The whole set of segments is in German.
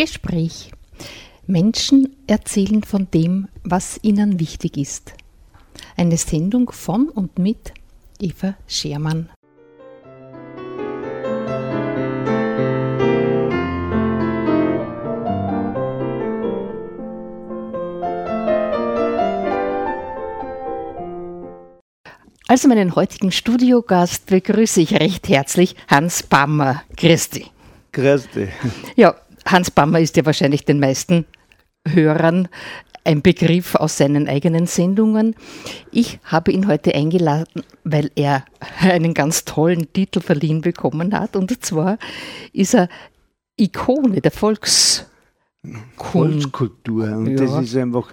Gespräch. Menschen erzählen von dem, was ihnen wichtig ist. Eine Sendung von und mit Eva Schermann. Also meinen heutigen Studiogast begrüße ich recht herzlich Hans Bammer. Christi. Christi. Ja, Hans Bammer ist ja wahrscheinlich den meisten Hörern ein Begriff aus seinen eigenen Sendungen. Ich habe ihn heute eingeladen, weil er einen ganz tollen Titel verliehen bekommen hat. Und zwar ist er Ikone der Volkskultur. Volkskultur. Und ja. das ist einfach,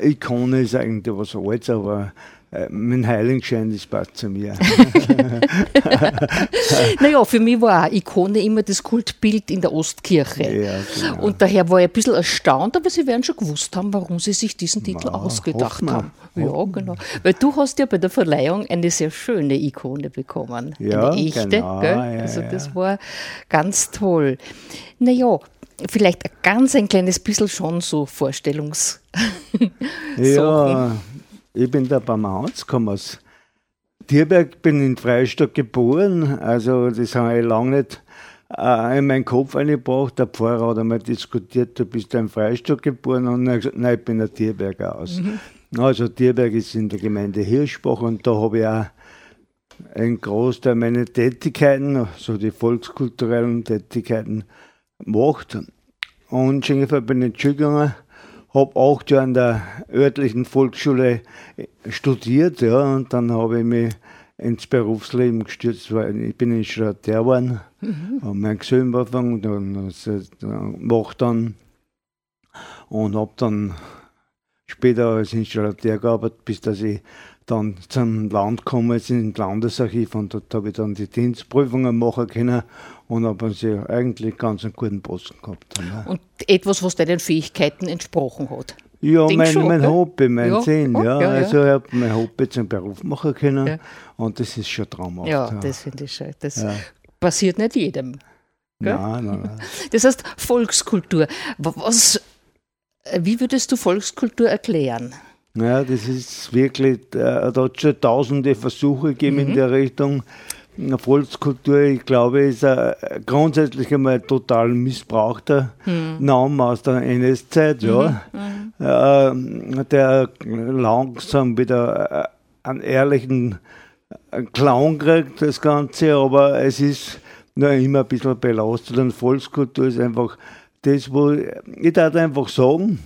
Ikone ist eigentlich was Altes, aber äh, mein Heiligenschein, das passt zu mir. naja, für mich war auch Ikone immer das Kultbild in der Ostkirche. Ja, genau. Und daher war ich ein bisschen erstaunt, aber Sie werden schon gewusst haben, warum Sie sich diesen Titel Ma, ausgedacht haben. Ja, genau. Weil du hast ja bei der Verleihung eine sehr schöne Ikone bekommen. Ja, eine echte. Genau, gell? also das war ganz toll. Naja, vielleicht ein ganz ein kleines bisschen schon so Vorstellungs. ja, ich bin der Bamans, komme aus Tierberg, bin in Freistadt geboren. Also, das habe ich lange nicht äh, in meinen Kopf eingebracht. Der Pfarrer hat einmal diskutiert, du bist in Freistadt geboren. Und er hat gesagt, nein, ich bin ein Tierberger aus. Mhm. Also, Tierberg ist in der Gemeinde Hirschbach und da habe ich auch einen Großteil meiner Tätigkeiten, so also die volkskulturellen Tätigkeiten, gemacht. Und schon bin ich in die Schule gegangen habe acht Jahre an der örtlichen Volksschule studiert, ja, und dann habe ich mich ins Berufsleben gestürzt, weil ich bin Installateur geworden, mhm. habe mein Gesellen angefangen, dann gemacht dann und habe dann später als Installateur gearbeitet, bis dass ich dann zum Land gekommen ins Landesarchiv und dort habe ich dann die Dienstprüfungen machen können und habe sie eigentlich ganz einen guten Posten gehabt. Ne? Und etwas, was deinen Fähigkeiten entsprochen hat? Ja, Denk mein, schon, mein Hobby, mein ja. Sinn, ja. ja. ja also ich habe mein Hobby zum Beruf machen können ja. und das ist schon traumhaft. Ja, das finde ich schön. Das passiert nicht jedem. Gell? Nein, nein, nein. Das heißt Volkskultur. Was, wie würdest du Volkskultur erklären? Ja, das ist wirklich, äh, da hat schon tausende Versuche gegeben mhm. in der Richtung. Volkskultur, ich glaube, ist ein, grundsätzlich einmal total missbrauchter mhm. Name aus der NS-Zeit, ja, mhm. äh, der langsam wieder äh, einen ehrlichen Clown kriegt, das Ganze, aber es ist noch immer ein bisschen belastet und Volkskultur ist einfach das, wo ich darf einfach sagen,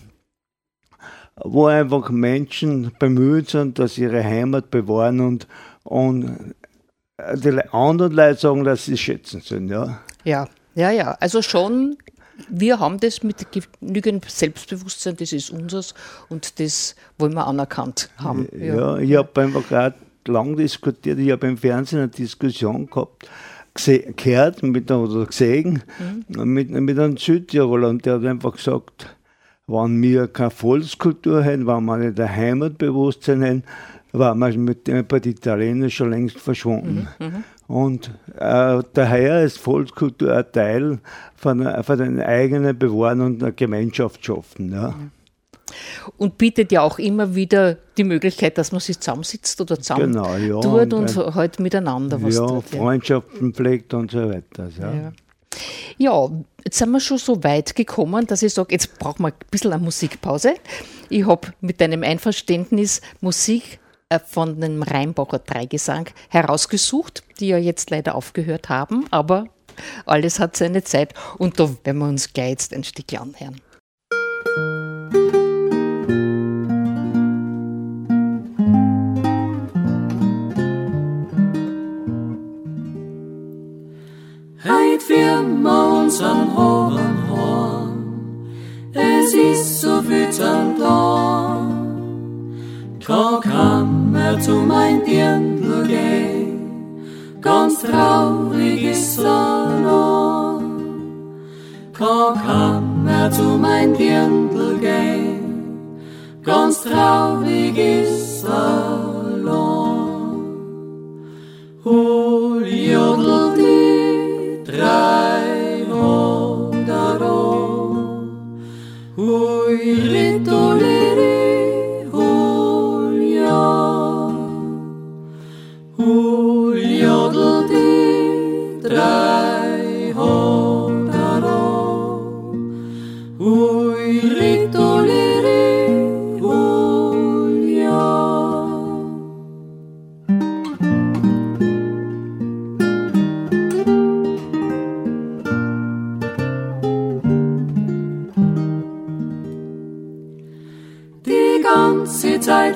wo einfach Menschen bemüht sind, dass sie ihre Heimat bewahren und, und die anderen Leute sagen, dass sie schätzen sind. Ja, ja, ja. ja. Also schon, wir haben das mit genügend Selbstbewusstsein, das ist unseres und das wollen wir anerkannt haben. Ja, ja ich habe einfach gerade lang diskutiert, ich habe im Fernsehen eine Diskussion gehabt, gehört mit, oder gesehen mhm. mit, mit einem Südtiroler und der hat einfach gesagt, wenn wir keine Volkskultur haben, wenn wir nicht ein Heimatbewusstsein haben, war man mit bei den Italienern schon längst verschwunden. Mhm, mhm, und äh, daher ist Volkskultur ein Teil von, von den eigenen Bewahren und der Gemeinschaft schaffen. Ja. Und bietet ja auch immer wieder die Möglichkeit, dass man sich zusammensitzt oder zusammen genau, ja, tut und, und halt miteinander was ja, tut. Ja, Freundschaften pflegt und so weiter. Ja. ja. Ja, jetzt sind wir schon so weit gekommen, dass ich sage, jetzt brauchen wir ein bisschen eine Musikpause. Ich habe mit deinem Einverständnis Musik von dem Rheinbacher Dreigesang herausgesucht, die ja jetzt leider aufgehört haben, aber alles hat seine Zeit und da werden wir uns gleich jetzt ein Stück anhören. Heit wir uns an Hohen Horn, es ist so wütend da. Kann er zu mein Dirndl gehen, ganz traurig ist er noch. Kann er zu mein Dirndl gehen, ganz traurig ist er noch. Hol jodel die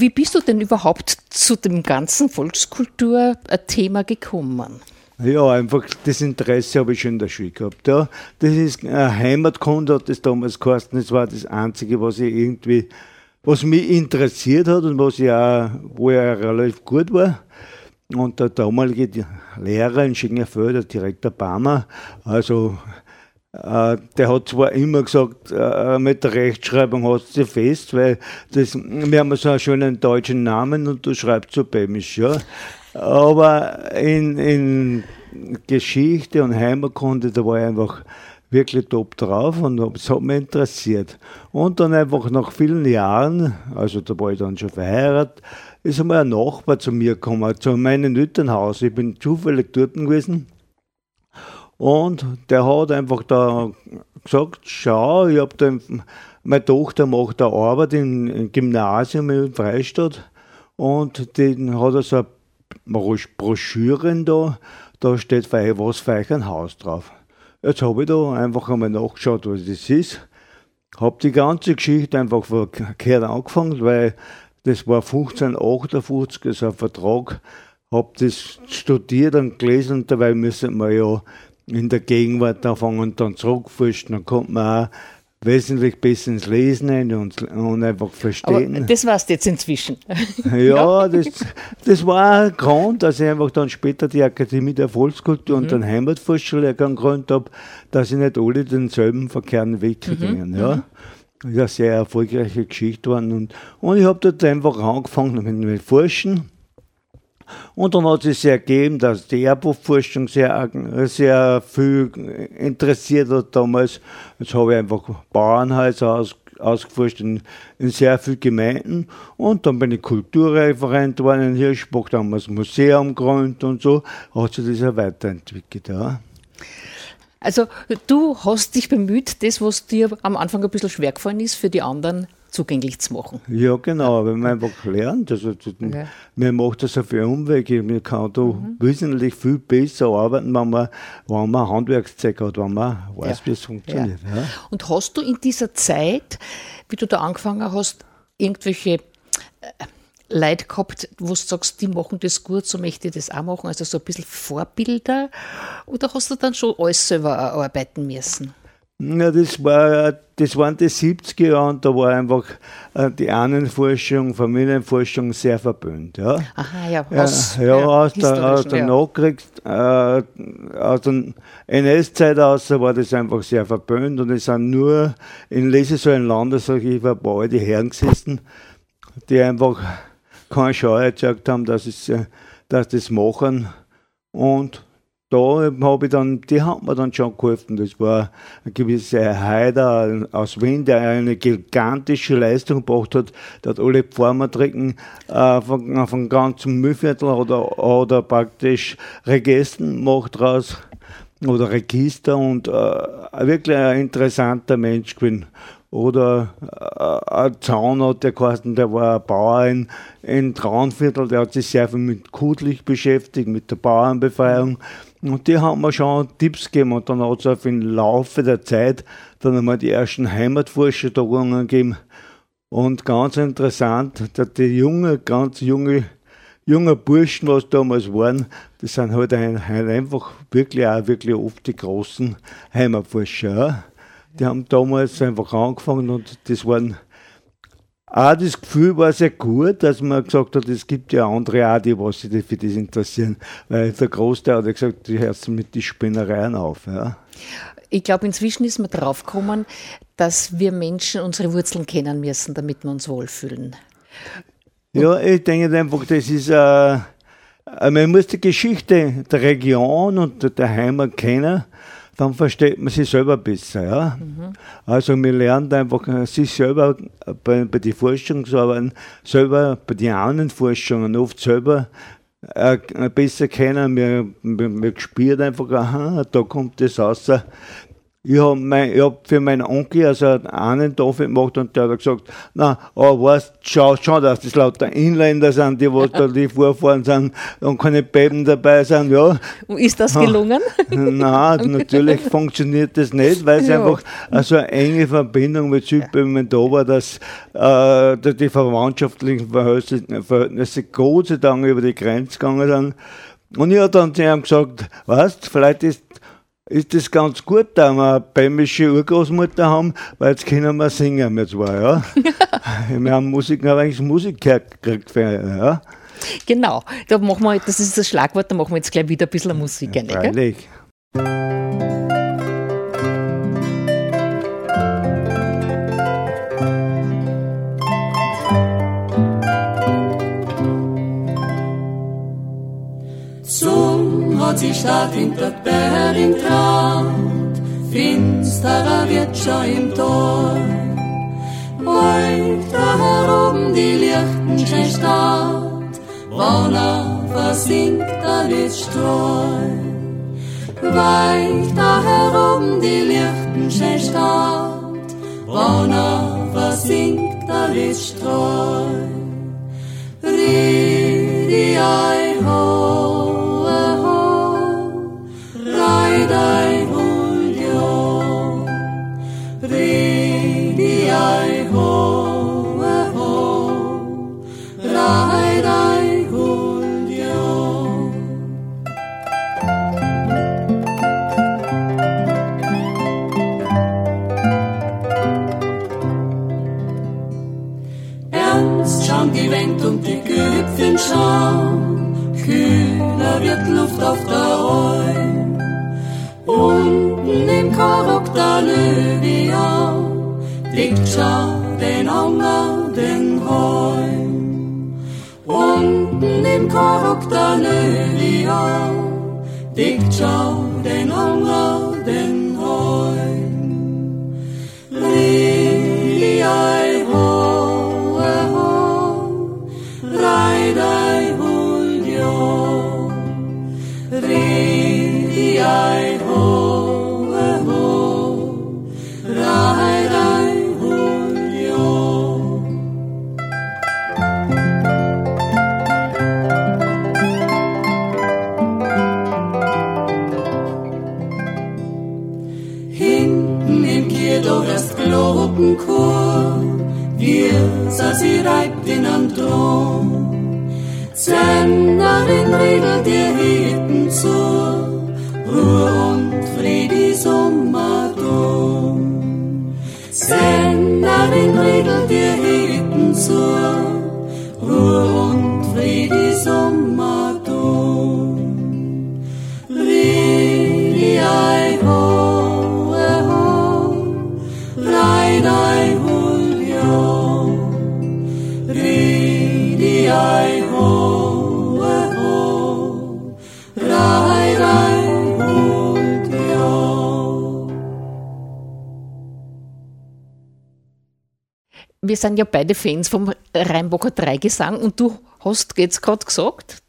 wie bist du denn überhaupt zu dem ganzen Volkskultur-Thema gekommen? Ja, einfach das Interesse habe ich schon in der Schule gehabt. Ja. Das ist äh, Heimatkunde, hat das damals geheißen. Das war das Einzige, was ich irgendwie, was mich interessiert hat und was ich auch, wo ich auch relativ gut war. Und der damalige Lehrer in Schingerfeld, der Direktor Barmer, also der hat zwar immer gesagt, äh, mit der Rechtschreibung hast du fest, weil das, wir haben so einen schönen deutschen Namen und du schreibst so bämisch, ja. Aber in, in Geschichte und Heimatkunde, da war ich einfach wirklich top drauf und es hat mich interessiert. Und dann einfach nach vielen Jahren, also da war ich dann schon verheiratet, ist einmal ein Nachbar zu mir gekommen, zu meinem Elternhaus. Ich bin zufällig dort gewesen und der hat einfach da gesagt, schau, ich habe da, meine Tochter macht eine Arbeit im Gymnasium in Freistadt und den hat er so eine Broschüre da, da steht für was für euch ein Haus drauf. Jetzt habe ich da einfach einmal nachgeschaut, was das ist. Habe die ganze Geschichte einfach verkehrt angefangen, weil das war 1558, so ein Vertrag. Habe das studiert und gelesen und dabei müssen wir ja in der Gegenwart anfangen und dann zurückforschen, dann kommt man auch wesentlich besser ins Lesen ein und, und einfach verstehen. Aber das warst jetzt inzwischen. Ja, ja, Das, das war ein Grund, dass ich einfach dann später die Akademie der Volkskultur mhm. und den Heimatforscherlehrgang gegründet habe, dass ich nicht alle denselben verkehrten Weg gegangen. Mhm. Ja. Mhm. Das ist eine sehr erfolgreiche Geschichte geworden. Und, und ich habe dort einfach angefangen mit Forschen und dann hat es sich ergeben, dass die Erbhofforschung sehr, sehr viel interessiert hat damals. Jetzt habe ich einfach Bauernhäuser aus, ausgeforscht in, in, sehr vielen Gemeinden. Und dann bin ich Kulturreferent geworden in Hirschbach, da haben wir das Museum gegründet und so. Hat sich das ja weiterentwickelt. Ja. Also du hast dich bemüht, das, was dir am Anfang ein bisschen schwer gefallen ist, für die anderen zugänglich zu machen. Ja, genau, wenn man einfach lernt. Also, ja. Mir macht das auf Umwege. Man kann da mhm. wesentlich viel besser arbeiten, wenn man, wenn man Handwerkszeug hat, wenn man weiß, ja. wie es funktioniert. Ja. Und hast du in dieser Zeit, wie du da angefangen hast, irgendwelche äh, Leute gehabt, wo du sagst, die machen das gut, so möchte ich das auch machen, also so ein bisschen Vorbilder? Oder hast du dann schon alles selber arbeiten müssen? Ja, das, war, das waren die 70er Jahre und da war einfach äh, die Ahnenforschung, Familienforschung sehr verböhnt. Ja. Aha, ja, aus, ja, ja, aus der, aus der ja. Nachkrieg, äh, aus der NS-Zeit aus war das einfach sehr verböhnt und es sind nur in Lesesäulen Landesarchiv ein paar alte Herren gesessen, die einfach keine Scheu erzeugt haben, dass, es, äh, dass das machen und da habe ich dann, die hat mir dann schon geholfen. Das war ein gewisser Heider aus Wien, der eine gigantische Leistung gebracht hat. Der hat alle Pfarmertrecken äh, von, von ganzem Müllviertel oder, oder praktisch Regesten macht raus oder Register und äh, wirklich ein interessanter Mensch gewesen. Oder äh, ein Zaunert, der Carsten, der war ein Bauer in, in Traunviertel, der hat sich sehr viel mit Kudlich beschäftigt, mit der Bauernbefreiung. Und die haben mir schon Tipps gegeben und dann hat es auf im Laufe der Zeit dann einmal die ersten Heimatforschertagungen gegeben. Und ganz interessant, die junge, ganz junge, junge Burschen, was damals waren, das sind halt einfach wirklich auch wirklich oft die großen Heimatforscher. Die haben damals einfach angefangen und das waren auch das Gefühl war sehr gut, dass man gesagt hat, es gibt ja andere auch, die was sich für das interessieren. Weil der Großteil hat ja gesagt, die hörst mit den Spinnereien auf. Ja. Ich glaube, inzwischen ist man draufgekommen, dass wir Menschen unsere Wurzeln kennen müssen, damit wir uns wohlfühlen. ja, ich denke einfach, das ist, äh, man muss die Geschichte der Region und der Heimat kennen dann versteht man sich selber besser. Ja? Mhm. Also man lernt einfach äh, sich selber bei, bei den Forschungsarbeiten, selber bei den anderen Forschungen oft selber äh, besser kennen. Man, man, man spürt einfach, aha, da kommt das raus, ich habe hab für meinen Onkel also einen Tafel gemacht und der hat gesagt, na, aber weißt, schau schon, dass das lauter Inländer sind, die was da die Vorfahren sind und keine Beben dabei sind, ja. Ist das gelungen? Nein, natürlich funktioniert das nicht, weil es ja. einfach so eine enge Verbindung mit Südböhmen da war, dass äh, die verwandtschaftlichen Verhältnisse, Verhältnisse Gott sei Dank über die Grenze gegangen sind. Und ich habe dann zu ihm gesagt, weißt, vielleicht ist ist das ganz gut, da wir eine bämische Urgroßmutter haben, weil jetzt können wir singen, wir zwar, ja. wir haben Musik, aber eigentlich Musik gekriegt, ja. Genau, da machen wir, das ist das Schlagwort, da machen wir jetzt gleich wieder ein bisschen Musik. Ja, freilich. hat Stadt hinter Berlin traut, finsterer wird schon im Tor. Weit da heroben die Lichtenschein Stadt, Wanna versinkt alles Streu. Weit da heroben die Lichtenschein Stadt, Wanna versinkt alles Streu. Ridi ei ho, thy Korok der Löwiau liegt schon den Hunger, den Heum. Unten im Korok der Löwiau liegt schon den Hunger, sind ja beide Fans vom Rheinbacher Dreigesang und du hast jetzt gerade gesagt,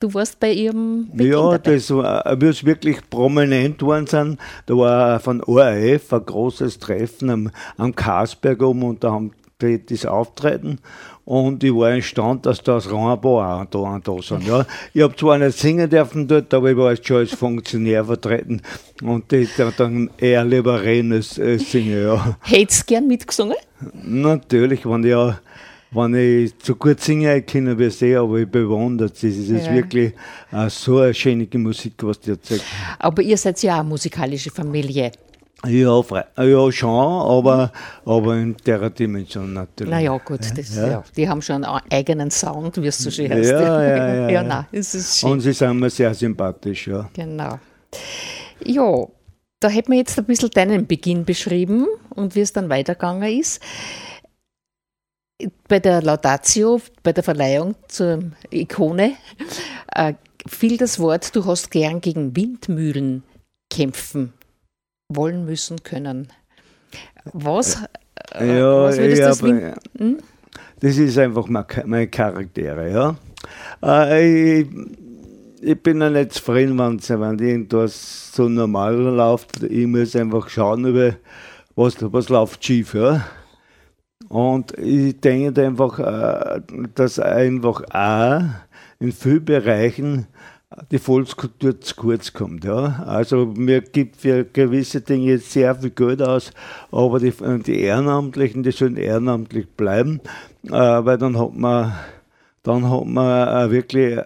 du warst bei ihrem Beginn Ja, dabei. das war, wie es wirklich prominent worden sind, da war von ORF ein großes Treffen am, am Kasberg um und da haben die das Auftreten und ich war erstaunt, dass da das Rheinbau auch da, auch da sind. Ja. Ich habe zwar nicht singen dürfen dort, aber ich war jetzt schon als Funktionär vertreten und die da dann eher lieber reden als, als singen. Ja. Hättest gern mitgesungen? Natürlich, wenn ich, ja, wenn ich zu gut singen kann, wie sie, aber ich bewundere es. Es ist Ja. wirklich äh, so eine schöne Musik, was die erzählt. Aber ihr seid ja auch eine musikalische Familie. Ja, frei, ja schon, aber, aber in der Dimension natürlich. Naja, gut, das, ja. die haben schon einen eigenen Sound, wie es so schön Ja, heißt. ja, ja, ja ja. nein, es ist schön. Und sie sind mir sehr sympathisch, ja. Genau. Ja, da hätten wir jetzt ein bisschen deinen Beginn beschrieben und wie es dann weitergegangen ist. Bei der Laudatio, bei der Verleihung zur Ikone, äh, fiel das Wort, du hast gern gegen Windmühlen kämpfen wollen, müssen, können. Was, äh, ja, was würdest du das äh, Das ist einfach mein, meine Charaktere, ja. Äh, ich, ich bin ja nicht zufrieden, wenn, wenn irgendwas so normal läuft. Ich muss einfach schauen, über was, was läuft schief, ja. Und ich denke einfach, äh, dass einfach auch in vielen Bereichen die Volkskultur zu kurz kommt. Ja. Also mir gibt für gewisse Dinge jetzt sehr viel Geld aus, aber die, die Ehrenamtlichen, die sollen ehrenamtlich bleiben, äh, weil dann hat man, dann hat man äh, wirklich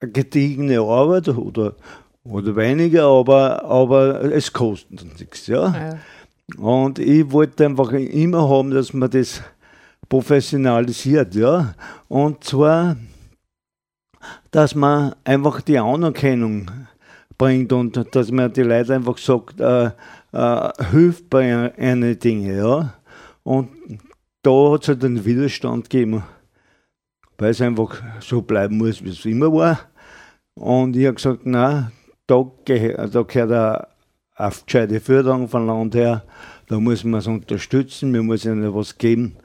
eine gediegene Arbeit oder, oder weniger, aber, aber es kostet nichts. Ja. Ja. Und ich wollte einfach immer haben, dass man das professionalisiert, ja. Und zwar, dass man einfach die Anerkennung bringt und dass man die Leute einfach sagt, äh, äh, hilft bei einer Dinge, ja. Und da hat es halt einen Widerstand gegeben, weil es einfach so bleiben muss, wie es immer war. Und ich habe gesagt, nein, da, geh- da gehört eine, eine gescheite Förderung von Land her, da muss man es unterstützen, mir muss ihnen was geben.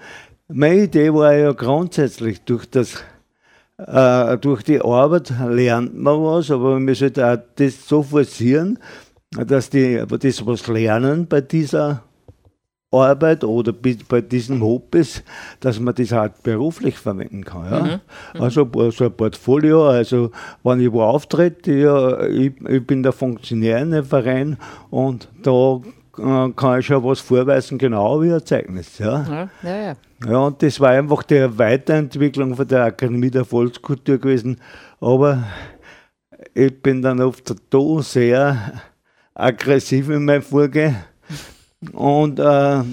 Meine Idee war ja grundsätzlich, durch, das, äh, durch die Arbeit lernt man was, aber man sollte auch das so forcieren, dass die das was lernen bei dieser Arbeit oder bei diesen Hobbys, dass man das halt beruflich verwenden kann. Ja? Also so ein Portfolio, also wenn ich wo auftrete, ja, ich, ich bin der Funktionär in einem Verein und da kann ich schon was vorweisen, genau wie ein Zeugnis. Ja? Ja, ja, ja. Ja, und das war einfach die Weiterentwicklung von der Akademie der Volkskultur gewesen. Aber ich bin dann oft da sehr aggressiv in meinem Vorgehen. Und äh, äh,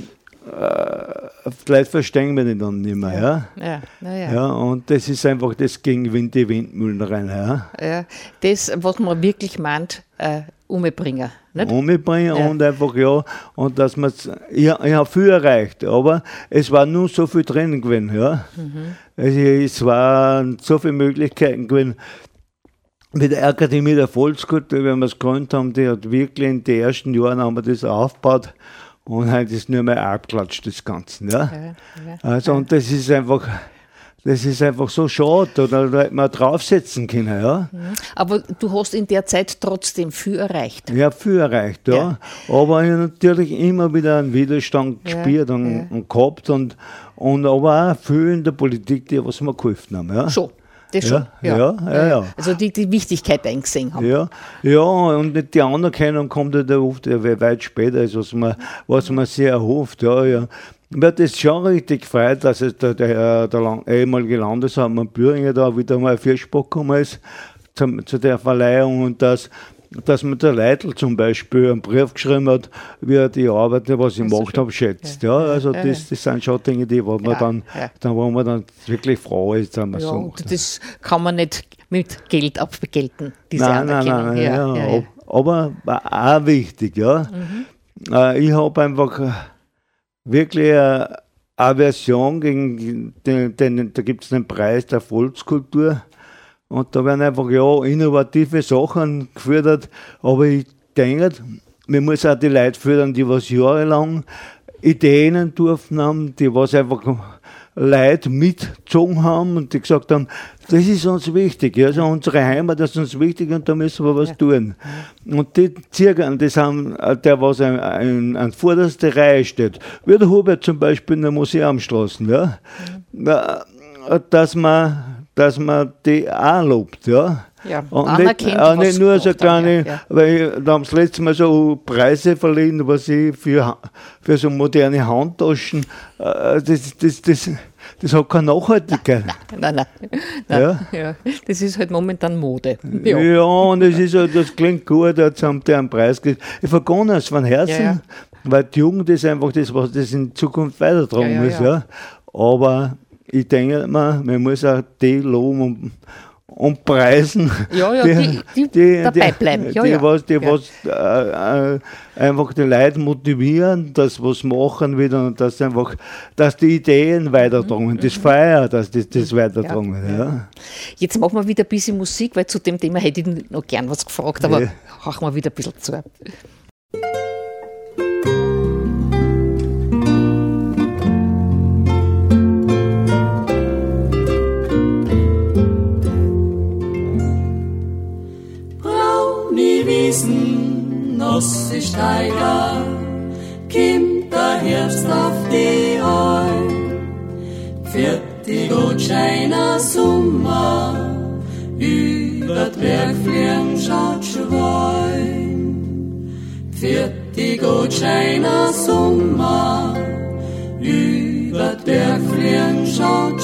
Leute verstehen mich dann nicht mehr. Ja? Ja, ja, ja. Ja. und das ist einfach das gegen Wind die Windmühlen rein. Ja? Ja, das, was man wirklich meint, äh, umbringen. Nicht? umbringen Ja. und einfach ja, und dass man ich, ich habe viel erreicht, aber es war nur so viel drin gewesen, ja. Also es waren so viele Möglichkeiten gewesen. Mit der Akademie der Volkskultur, wenn wir es gegründet haben, die hat wirklich in den ersten Jahren haben wir das aufgebaut und heute ist nur mehr abklatscht, das Ganze. Ja. Ja, ja. Also, und das ist einfach, das ist einfach so schade, oder hätte man draufsetzen können, ja. Aber du hast in der Zeit trotzdem viel erreicht. Ja, viel erreicht, ja. Aber ich natürlich immer wieder einen Widerstand Ja, gespürt und, ja. und gehabt und, und aber auch viel in der Politik, die was mir geholfen haben. Ja. Schon. das schon. Ja, ja, ja. ja. Also die, die Wichtigkeit eingesehen haben. Ja, ja, und die Anerkennung kommt halt oft weit später, als was man, was man sehr erhofft. Ja, ja. Mir hat das schon richtig gefreut, dass es der, der, der ehemalige Landeshauptmann Büringer da wieder mal Vierspruch gekommen ist zu, zu der Verleihung und dass dass mir der Leitl zum Beispiel einen Brief geschrieben hat, wie er die Arbeit, was ich gemacht habe, schätzt. Ja, also ja, das, das sind schon Dinge, die wo man ja, dann, ja. dann, wo man dann wirklich froh ist, wenn man ja, so Das kann man nicht mit Geld abgelten, diese nein, nein, nein, ja, ja, Aber auch wichtig, ja. Mhm. Äh, ich habe einfach äh, wirklich eine Aversion gegen den, den da gibt es den Preis der Volkskultur und da werden einfach ja innovative Sachen gefördert. Aber ich denke, man muss auch die Leute fördern, die was jahrelang Ideen entworfen haben, die was einfach Leute mitgezogen haben und die gesagt haben, das ist uns wichtig, also unsere Heimat ist uns wichtig und da müssen wir was tun. Und die Zirkeln, das haben, der was an, an vorderster Reihe steht, wie der Hubert zum Beispiel in der Museumstraße, ja, dass man dass man die auch lobt, ja. Ja, und nicht, auch nicht nur so kleine, ja. weil da haben sie letztes Mal so Preise verliehen, was ich für, für so moderne Handtaschen, äh, das, das, das, das hat keine Nachhaltigkeit. Nein, nein, nein. Ja? ja? das ist halt momentan Mode. Ja, ja und das, ist halt, das klingt gut, jetzt haben die einen Preis gekriegt. Ich vergonne es von Herzen, ja, weil die Jugend ist einfach das, was das in Zukunft weitertragen muss. Ja. Aber ich denke mal, man muss auch die loben und, und preisen, ja, ja, die, die, die dabei bleiben. Ja, die, was, die was äh, äh, einfach die Leute motivieren, dass was machen wieder und dass einfach, dass die Ideen weitertragen, mhm. das Feier, dass das, das weitertragen. Ja. Jetzt machen wir wieder ein bisschen Musik, weil zu dem Thema hätte ich noch gern was gefragt, aber ja. machen wir wieder ein bisschen zu. Wiesen, Nusse Steiger, kommt der Herbst auf die Heu. Für die Gutscheiner Sommer, über die Bergfliegen schaut Schwein. Für die Gutscheiner Sommer, über die Bergfliegen schaut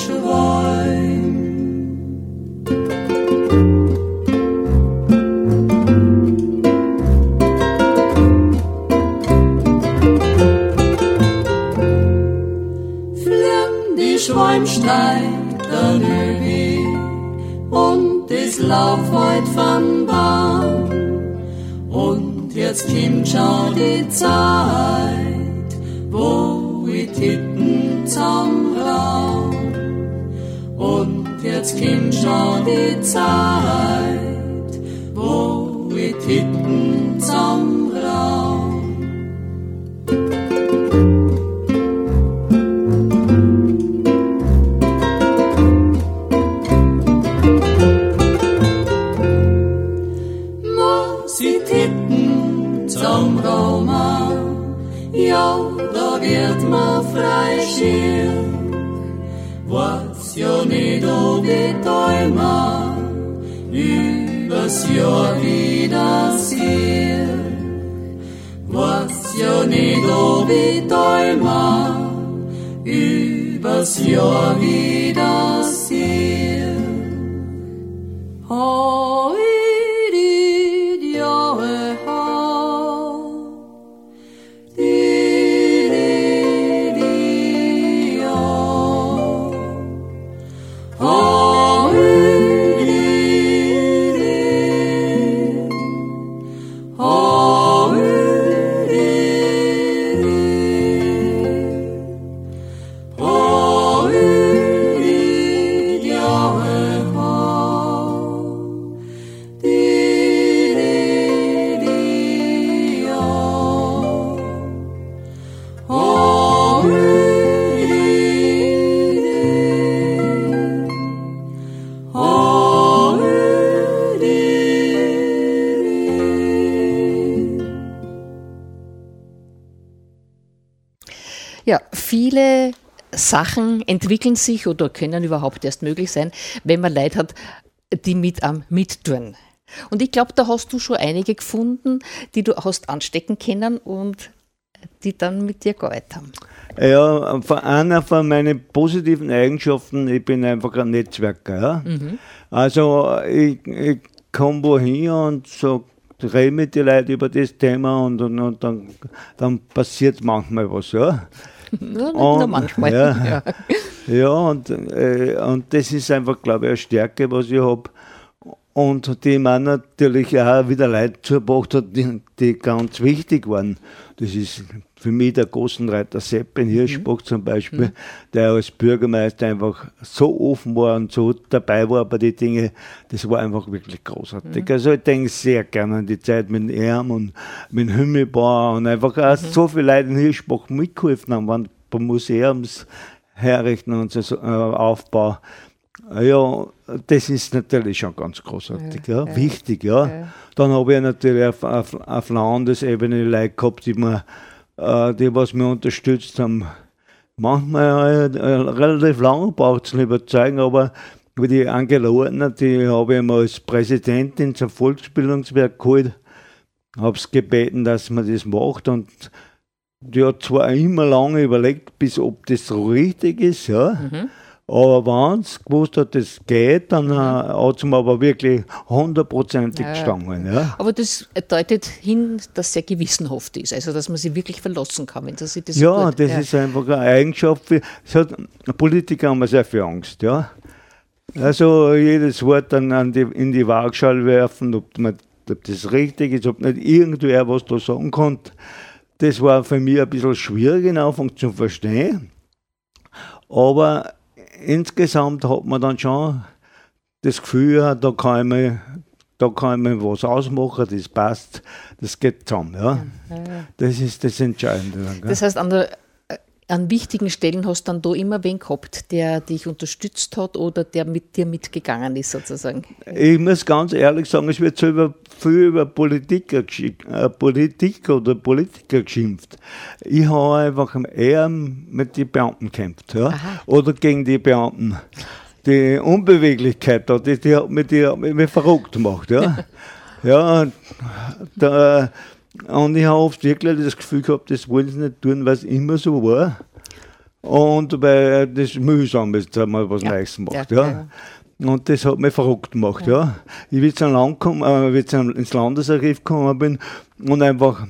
Schweimsteig der Lüge und es lauf heut von Bahn. Und jetzt kommt schon die Zeit, wo ich Titten zum Raum. Und jetzt kommt schon die Zeit, wo ich Titten zum Raum. Wird man frei schier. Was ja nicht obeteumer, übers Jahr wieder sieht. Was ja nicht obeteumer, übers Jahr wieder sieht. Oh, Sachen entwickeln sich oder können überhaupt erst möglich sein, wenn man Leute hat, die mit am Mittun. Und ich glaube, da hast du schon einige gefunden, die du hast anstecken können und die dann mit dir gearbeitet haben. Ja, einer von meinen positiven Eigenschaften, ich bin einfach ein Netzwerker. Ja? Mhm. Also ich, ich komme wohin und so rede mit den Leuten über das Thema und, und, und dann, dann passiert manchmal was. Ja? Ja, und, manchmal. Ja, ja. ja und, äh, und das ist einfach, glaube ich, eine Stärke, was ich habe. Und die man natürlich auch wieder Leute zugebracht hat, die, die, ganz wichtig waren. Das ist für mich der Großenreiter Sepp in Hirschbach mhm. zum Beispiel, mhm. der als Bürgermeister einfach so offen war und so dabei war bei den Dingen. Das war einfach wirklich großartig. Mhm. Also ich denke sehr gerne an die Zeit mit ihm und mit dem Himmelbauer und einfach auch mhm. so viele Leute in Hirschbach mitgeholfen haben, waren beim Museumsherrichten und so äh, Aufbau. Ja, das ist natürlich schon ganz großartig, ja, ja. wichtig, ja. ja. Dann habe ich natürlich auf, auf, auf Landesebene Leute gehabt, die, mir, die was mir unterstützt haben. Manchmal äh, relativ lange braucht es überzeugen, aber wie die Angela Ordner, die habe ich mal als Präsidentin zum Volksbildungswerk geholt, habe es gebeten, dass man das macht und die hat zwar immer lange überlegt, bis ob das richtig ist, ja. Mhm. Aber wenn es gewusst hat, das geht, dann mhm. hat es mir aber wirklich hundertprozentig ja, gestanden. Ja. Aber das deutet hin, dass sehr gewissenhaft ist, also dass man sich wirklich verlassen kann, wenn sie das Ja, gut, das ja. ist einfach eine Eigenschaft. Für, hat, Politiker haben sehr viel Angst, ja. Also jedes Wort dann die, in die Waagschale werfen, ob, man, ob das richtig ist, ob nicht irgendwer was da sagen kann. Das war für mich ein bisschen schwierig in Anfang zu verstehen. Aber insgesamt hat man dann schon das Gefühl, da kann ich mir, da kann ich was ausmachen, das passt, das geht zusammen. Ja. Das ist das Entscheidende. Dann, das heißt, an, der, an wichtigen Stellen hast du dann da immer wen gehabt, der dich unterstützt hat oder der mit dir mitgegangen ist, sozusagen? Ich muss ganz ehrlich sagen, es wird so über, viel über Politiker, äh, Politik oder Politiker geschimpft. Ich habe einfach eher mit den Beamten gekämpft ja? oder gegen die Beamten. Die Unbeweglichkeit, die, die hat mich, die hat mich verrückt gemacht. Ja, ja da, und ich habe oft wirklich das Gefühl gehabt, das wollen sie nicht tun, weil es immer so war. Und weil das mühsam ist, dass man was ja. Neues macht. Ja, ja. Und das hat mich verrückt gemacht, ja. ja. Ich kommen, äh, ins Landesarchiv gekommen bin und einfach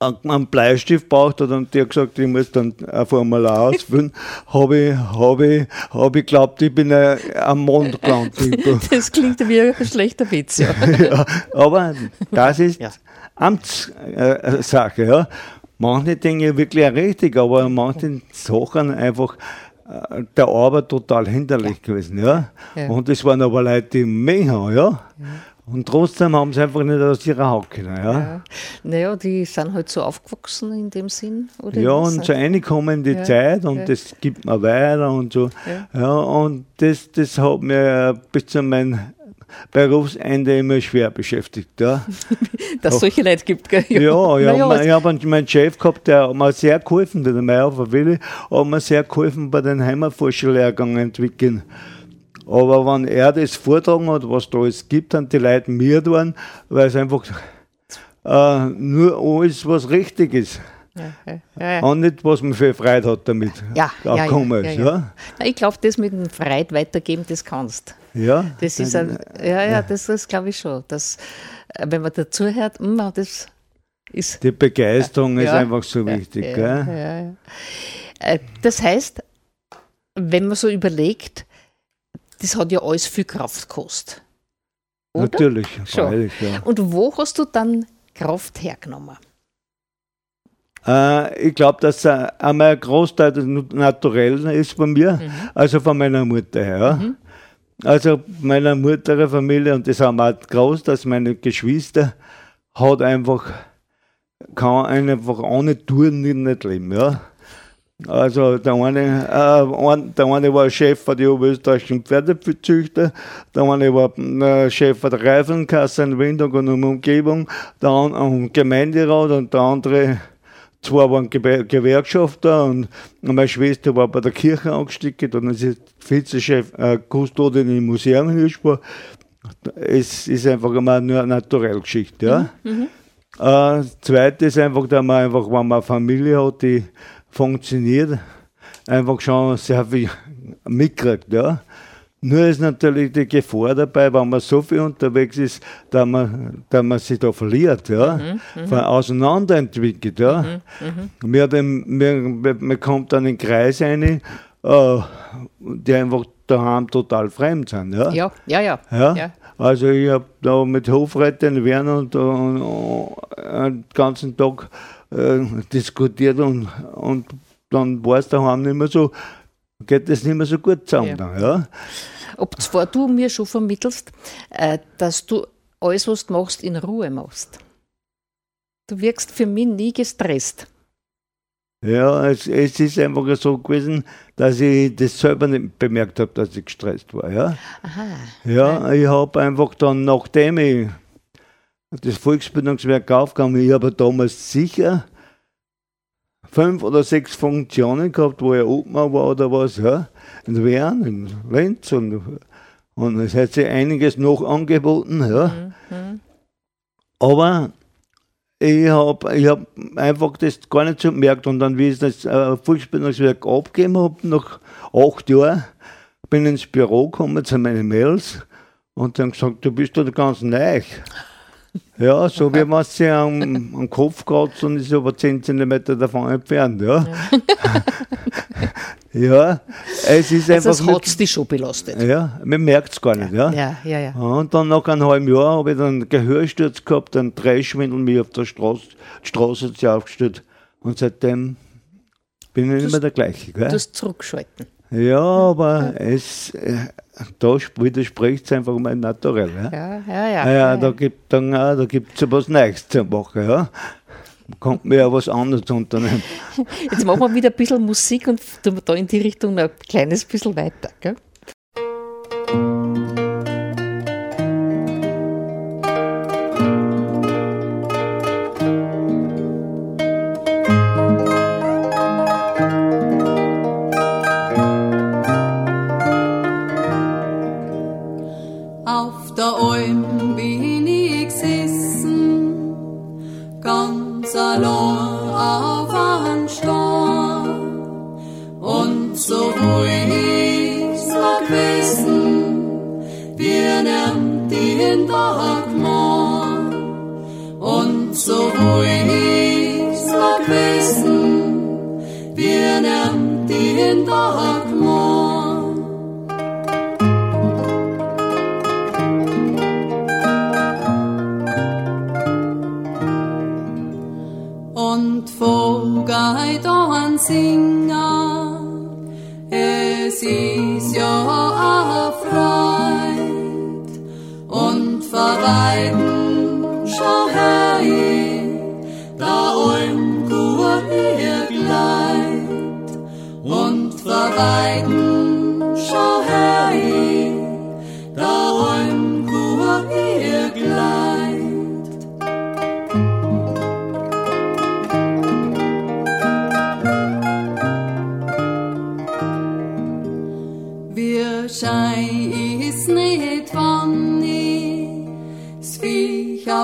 einen Bleistift braucht hat und der gesagt, ich muss dann ein Formular ausfüllen, habe ich, habe ich, habe ich glaubt, ich bin ein, ein Mond gelandet. Das klingt wie ein schlechter Witz, ja. ja aber das ist ja. Amtssache, ja. Manche Dinge wirklich richtig, aber manche Sachen einfach äh, der Arbeit total hinderlich gewesen, ja? ja. Und es waren aber Leute, die mehr haben, ja. Ja. Und trotzdem haben sie einfach nicht aus ihrer Haut können, ja. ja. Naja, die sind halt so aufgewachsen in dem Sinn, oder? Ja, und so reinkommen in die ja. Zeit und das gibt man weiter und so. Ja, und das, das hat mir bis zu meinem Berufsende immer schwer beschäftigt. Ja. Dass es solche Leute gibt, gell? Ja, ja, ja, ja mein, ich habe meinen Chef gehabt, der hat mir sehr geholfen, der Meier Willi, hat mir sehr geholfen bei den Heimatforscherlehrgängen entwickeln. Aber wenn er das vortragen hat, was da alles gibt, dann die Leute mir tun, weil es einfach äh, nur alles, was richtig ist. Ja, ja, ja. Und nicht, was man für Freude hat damit. Ja, ja, ja, ja, ja. Na, ich glaube, das mit dem Freude weitergeben, das kannst. Ja. Das ist ein, ja, ja, das ist, glaube ich schon. Dass, äh, wenn man dazu hört, mh, hm, das ist. Die Begeisterung ist einfach so wichtig. Äh, das heißt, wenn man so überlegt, das hat ja alles viel Kraft gekostet. Oder? Natürlich, freilich, ja. Und wo hast du dann Kraft hergenommen? Äh, ich glaube, dass äh, einmal ein Großteil des Naturellen ist bei mir, mhm. also von meiner Mutter her. Mhm. Also meiner Mutter Familie, und das haben wir auch groß, dass meine Geschwister hat einfach, kann einfach ohne Touren nicht leben. Ja. Also der eine, äh, der eine war Chef der oberösterreichischen Pferdezüchter, der eine war äh, Chef der Reifenkasse in Windhoek und Umgebung, der andere Gemeinderat und der andere zwei waren Gewerkschafter und meine Schwester war bei der Kirche angestiegen, dann ist sie Vizechef äh, Kustodin im Museum in Hirschbar. Es ist einfach immer nur eine Naturellgeschichte. Ja? Mhm. mhm. Äh, zweite ist einfach, dass man einfach, wenn man eine Familie hat, die funktioniert, einfach schon sehr viel mitkriegt. Ja? Nur ist natürlich die Gefahr dabei, wenn man so viel unterwegs ist, dass man, dass man sich da verliert, ja, mhm, mhm. auseinanderentwickelt. Ja. Mhm, man, man, man kommt dann in den Kreis rein, äh, die einfach daheim total fremd sind. Ja, ja, ja. ja. ja? ja. Also ich habe da mit Hofrätin Werner und, und, und, den ganzen Tag äh, diskutiert und, und dann war es daheim nicht mehr so, geht das nicht mehr so gut zusammen. Ja. Dann, ja. Ob zwar du mir schon vermittelst, äh, dass du alles, was du machst, in Ruhe machst. Du wirkst für mich nie gestresst. Ja, es, es, ist einfach so gewesen, dass ich das selber nicht bemerkt habe, dass ich gestresst war. Ja, Aha. ja ich habe einfach dann, nachdem ich das Volksbildungswerk aufgegangen ich habe damals sicher fünf oder sechs Funktionen gehabt, wo er Obmann war oder was, ja, in Wern, in Lenz und, und es hat sich einiges noch angeboten, ja. Mhm. Aber ich habe ich hab einfach das gar nicht so gemerkt und dann, wie ich das äh, Volksbildungswerk abgegeben habe, nach acht Jahren, bin ins Büro gekommen zu meinen Mails und dann gesagt, du bist da ganz neu. Ja, so wie man sich am, am Kopf kratzt und ist aber 10 cm davon entfernt. Ja, ja es ist also einfach. Das hat dich schon belastet. Ja, man merkt es gar nicht. Ja. Ja, ja, ja. Und dann nach einem halben Jahr habe ich dann einen Gehörsturz gehabt, einen Dreischwindel mir auf der Straße, die Straße hat sich aufgestellt. Und seitdem bin ich nicht mehr der gleiche. Gell? Du hast zurückgeschalten. Ja, aber es, äh, da widerspricht es einfach mal naturell. Ja, ja, ja. ja, ja, da gibt es da gibt's ja was Neues zu machen. Ja. Kommt mir ja was anderes unternehmen. Jetzt machen wir wieder ein bisschen Musik und tun wir da in die Richtung noch ein kleines bisschen weiter. Gell?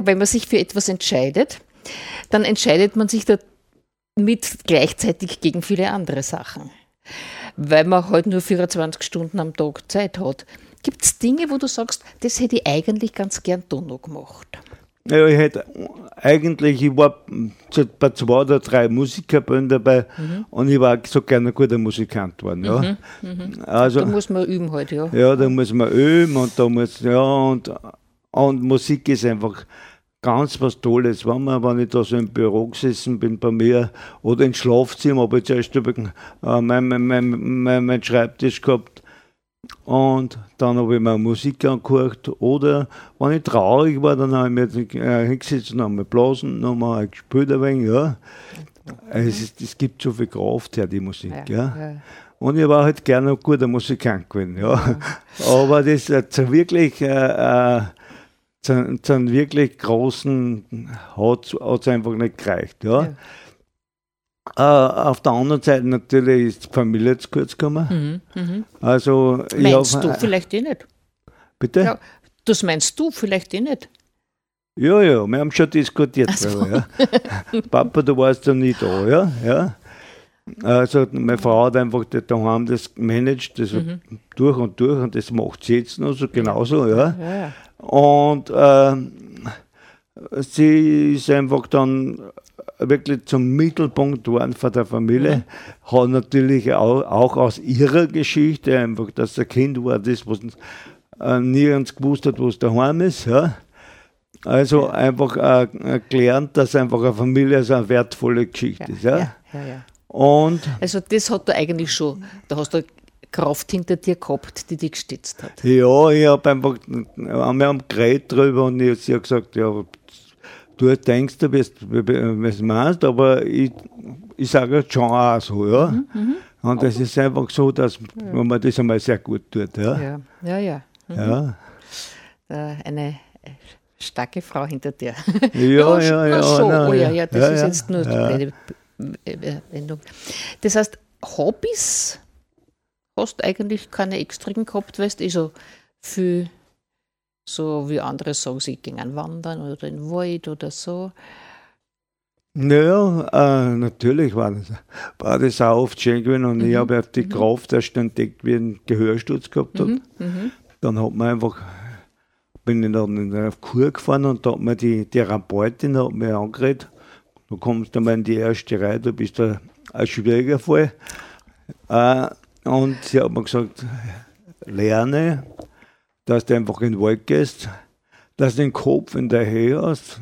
Ja, wenn man sich für etwas entscheidet, dann entscheidet man sich damit gleichzeitig gegen viele andere Sachen. Weil man halt nur 24 Stunden am Tag Zeit hat. Gibt es Dinge, wo du sagst, das hätte ich eigentlich ganz gern da noch gemacht? Ja, ich hätte eigentlich, ich war bei zwei oder drei Musikerbünden dabei mhm. und ich war so gerne ein guter Musikant geworden. Ja. Mhm, mhm. Also, da muss man üben halt, ja. Ja, da muss man üben und da muss, ja, und, und Musik ist einfach ganz was Tolles. Wenn, man, wenn ich da so im Büro gesessen bin bei mir oder im Schlafzimmer, habe ich zuerst äh, mein, mein, mein, mein Schreibtisch gehabt und dann habe ich mir Musik angehört. Oder wenn ich traurig war, dann habe ich mich äh, hingesetzt und habe mir blasen, noch mal gespielt ein wenig, ja. Es, ist, es gibt so viel Kraft her, die Musik, ja. ja. ja. Und ich war halt gerne ein guter Musikant gewesen, ja. Aber das äh, zu wirklich, äh, äh, zu, zu einem wirklich großen hat es einfach nicht gereicht, ja. ja. Uh, auf der anderen Seite natürlich ist die Familie zu kurz gekommen. Mhm, mh. Also, meinst hab, du vielleicht eh nicht? Bitte? Ja, das meinst du vielleicht eh nicht? Ja, ja, wir haben schon diskutiert. So. ja. Papa, du warst ja nie da, ja. ja. Also meine Frau hat einfach daheim das managt, das mhm. durch und durch und das macht sie jetzt noch so genauso, ja. ja. Und äh, sie ist einfach dann wirklich zum Mittelpunkt geworden von der Familie. Mhm. Hat natürlich auch, auch, aus ihrer Geschichte, einfach, dass der Kind war, das, was äh, nirgends gewusst hat, wo es daheim ist. Ja. Also einfach äh, gelernt, dass einfach eine Familie so eine wertvolle Geschichte ja. ist. Ja. ja. Und also das hat du eigentlich schon, da hast du Kraft hinter dir gehabt, die dich gestützt hat. Ja, ich habe einfach, wir haben geredet drüber und ich habe gesagt, ja, du denkst, du wirst, was meinst, aber ich, ich sage jetzt schon auch so, ja. Mhm, mhm. und das ist einfach so, dass ja. man das einmal sehr gut tut, ja. Ja, ja. ja. Mhm. ja. Eine starke Frau hinter dir. Ja, ja, ja. So. Na, oh ja, ja, das ja, ist jetzt nur ja. Eine Wendung. Das heißt, Hobbys hast eigentlich keine extremen gehabt, weißt du, also viel so wie andere sagen, sie gingen wandern oder in den Wald oder so. Naja, äh, natürlich war das, war das auch oft schön gewesen und mhm. ich habe die mhm. Kraft erst entdeckt, wie ein Gehörsturz gehabt hat. Mhm. Mhm. Dann hat man einfach, bin ich dann in eine Kur gefahren und da hat mir die Therapeutin hat mich angeredet. Du kommst einmal in die erste Reihe, du bist ein, ein schwieriger Fall. Äh, und sie hat mir gesagt, lerne, dass du einfach in den Wald gehst, dass du den Kopf in der Höhe hast,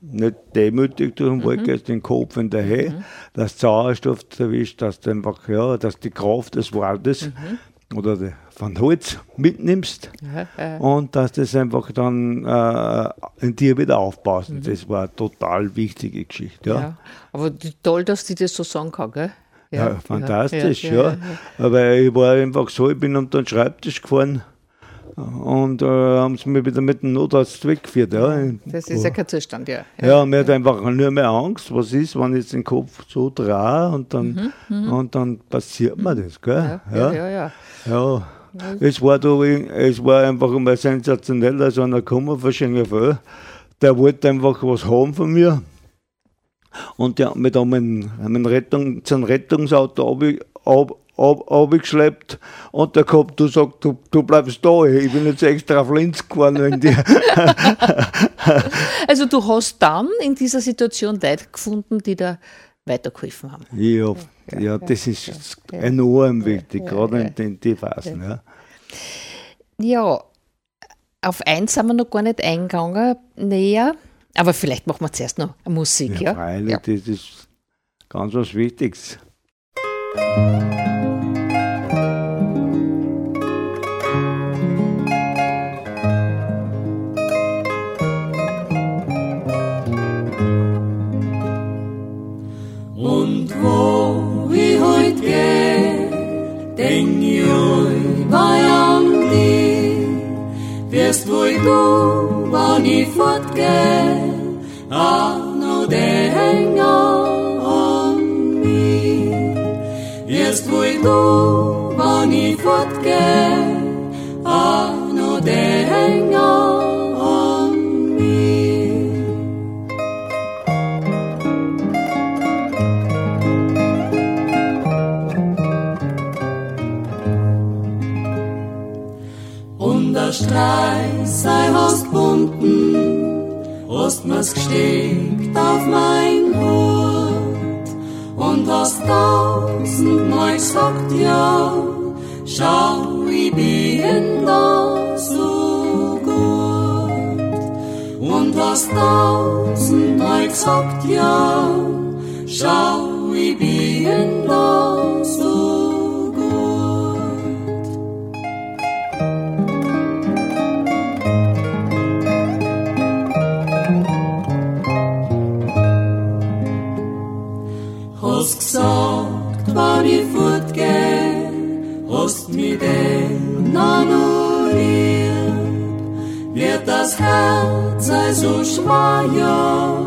nicht demütig durch den mhm. Wald gehst, den Kopf in der Höhe, mhm. dass Sauerstoff erwischt, dass du einfach, ja, dass die Kraft des Waldes mhm. oder die, von Holz mitnimmst ja, und dass das einfach dann äh, in dir wieder aufbaust. Mhm. Das war eine total wichtige Geschichte. Ja. ja. Aber toll, dass die das so sagen kann, gell? Ja, ja fantastisch, ja, Aber ich war einfach so, ich bin unter den Schreibtisch gefahren und äh, haben sie mir wieder mit dem Notarzt weggeführt. Ja. Das ist ja kein Zustand, ja. Ja, ja mir hat einfach nur mehr Angst, was ist, wenn ich jetzt den Kopf so drehe und dann, mhm, mhm. und dann passiert mir das. Gell? Ja, ja, ja. ja. ja. Es, war da, es war einfach mal sensationell, also einer gekommen von Schengen der wollte einfach was haben von mir. Und der hat mich da mit einem Rettung, zum Rettungsauto ab, ab, abgeschleppt und der gehabt, du sagst, du, du bleibst da, ich bin jetzt extra auf Linz gefahren wegen dir. also du hast dann in dieser Situation Leute gefunden, die da weitergeholfen haben. Ja, ja, ja das ist ja, enorm wichtig, gerade in den die Phasen. Ja. ja, auf eins sind wir noch gar nicht eingegangen näher, aber vielleicht machen wir zuerst noch Musik. Ja, freilich, das ist ganz was Wichtiges. Wirst wohl du, wann ich fortgeh, auch noch denken an mich. Wirst wohl der Streich sei hast bunten, hast mir's gesteckt auf mein Hut und hast tausendmal gesagt, ja, schau, ich bin da so gut. Und hast tausendmal gesagt, ja, schau, ich bin da so das Herz sei so schwacher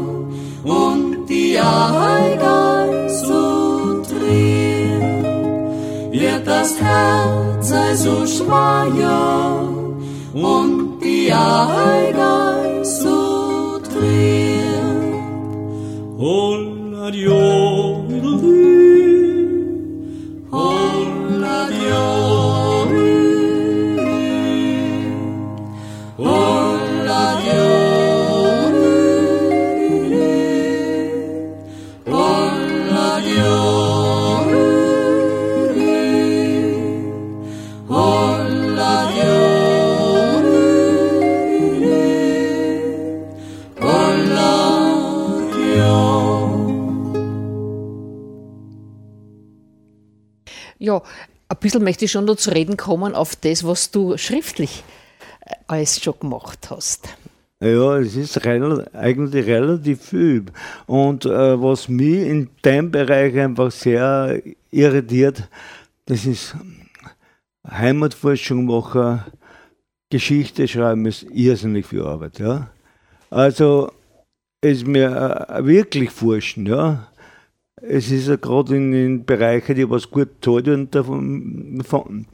und die Eiger so drehen. Wird das Herz sei so schwacher und die Eiger so drehen. Und adieu. Bisschen möchte ich schon noch zu reden kommen auf das, was du schriftlich äh, alles schon gemacht hast. Ja, es ist rel eigentlich relativ viel. Und äh, was mich in dem Bereich einfach sehr irritiert, das ist Heimatforschung machen, Geschichte schreiben ist irrsinnig viel Arbeit. Ja? Also ist mir äh, wirklich forschen, ja. Es ist ja gerade in, in Bereichen, die was gut zahlt werden davon, von,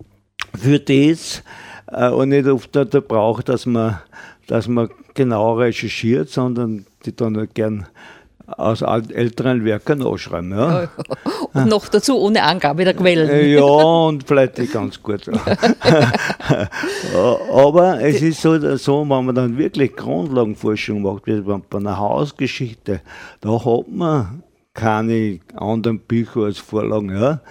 für das äh, und nicht oft der, der braucht, dass man, dass man genau recherchiert, sondern die dann halt gern aus älteren Werken nachschreiben. Ja. Und noch dazu ohne Angabe der Quellen. Äh, Ja, und vielleicht nicht ganz gut. Aber es ist so, so, wenn man dann wirklich Grundlagenforschung macht, wie bei einer Hausgeschichte, da hat man keine anderen Bücher als Vorlagen. Ja.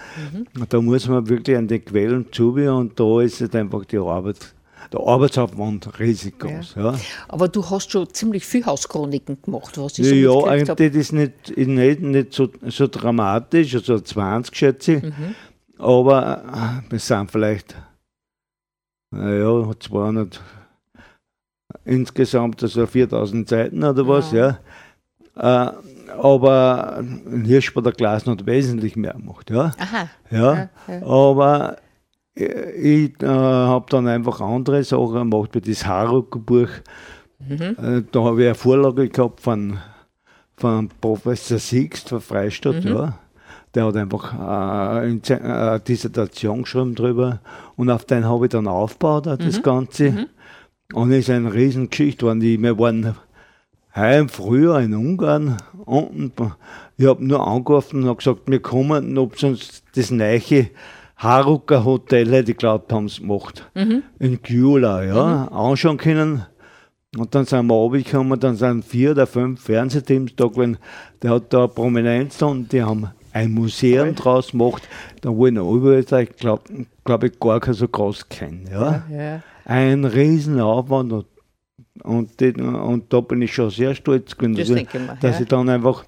Da muss man wirklich an die Quellen zu und da ist es einfach die Arbeit, der Arbeitsaufwand riesig groß. Ja. Aber du hast schon ziemlich viel Hauschroniken gemacht, was ich Ja, so ja mitgekriegt hab. eigentlich ist nicht, nicht, nicht so, so dramatisch, also 20 schätze ich. Mhm. Aber äh, wir sind vielleicht, naja, 200, insgesamt also 4000 Seiten oder was, ja. Äh, aber ein Hirsch bei der Klasse hat wesentlich mehr gemacht, ja. Aha. Ja, aber ich, ich äh, habe dann einfach andere Sachen gemacht, wie das Haruka-Buch. Äh, da habe ich eine Vorlage gehabt von, von Professor Sixt von Freistadt, ja. Der hat einfach äh, eine Ze- äh, eine Dissertation geschrieben drüber und auf den habe ich dann aufgebaut, äh, das Ganze. Und es ist eine Riesengeschichte, wenn die, wir waren heim früher in Ungarn unten. Ich habe nur angerufen und hab gesagt, wir kommen, ob sie uns das neue Haruka Hotel, hätte ich glaubt, haben sie gemacht. In Gyula, ja, anschauen können. Und dann sind wir runtergekommen, dann sind vier oder fünf Fernsehteams da gewesen. Der hat da Prominenz und die haben ein Museum draus gemacht. Da überall, ich glaube glaub ich, gar kein so groß kennen. Ja. Ja. Ein Riesenaufwand und, und, die, und da bin ich schon sehr stolz gewesen, Das ich dass ja. ich dann einfach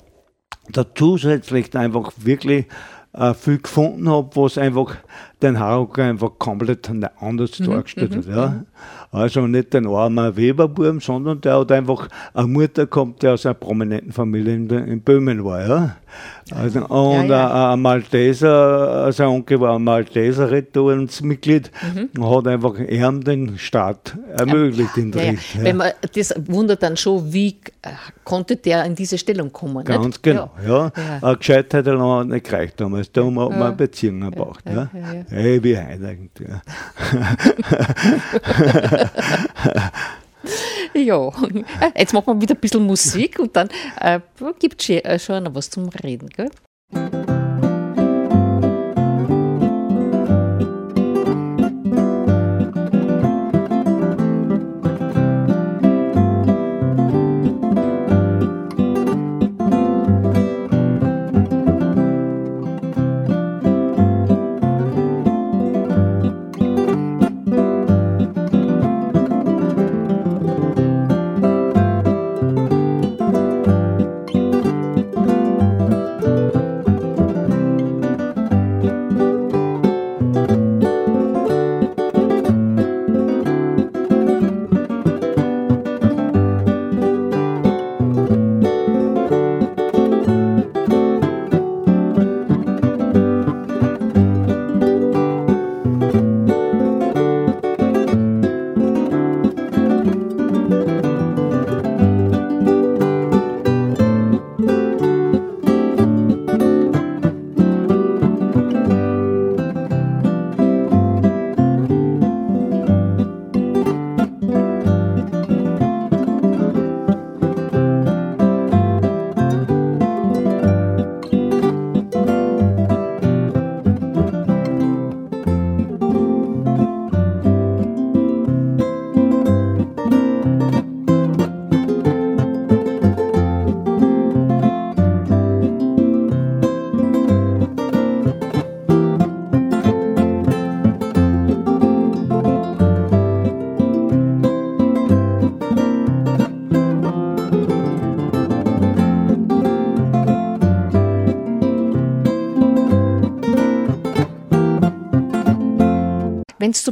da zusätzlich einfach wirklich äh, viel gefunden habe, was einfach den Haruka einfach komplett anders Mhm, dargestellt hat. Ja. Also nicht den armen Weberbuben, sondern der hat einfach eine Mutter gehabt, die aus einer prominenten Familie in, in Böhmen war. Ja. Also, und Ja, ja. Ein, Malteser, sein Onkel war ein Malteser Rettorensmitglied und hat einfach ihm den Staat ermöglicht in Mhm. Ja, ja. Ja. Man, das wundert dann schon, wie äh, konnte der in diese Stellung kommen? Ganz nicht? genau, ja. Ja. Eine Gescheitheit hat er noch nicht gereicht damals. Da hat man eine Beziehung gebraucht. Ja, ja, ja. Hey, wie eigentlich. Ja. Ja, jetzt machen wir wieder ein bisschen Musik und dann äh, gibt es schon noch was zum Reden. Gell?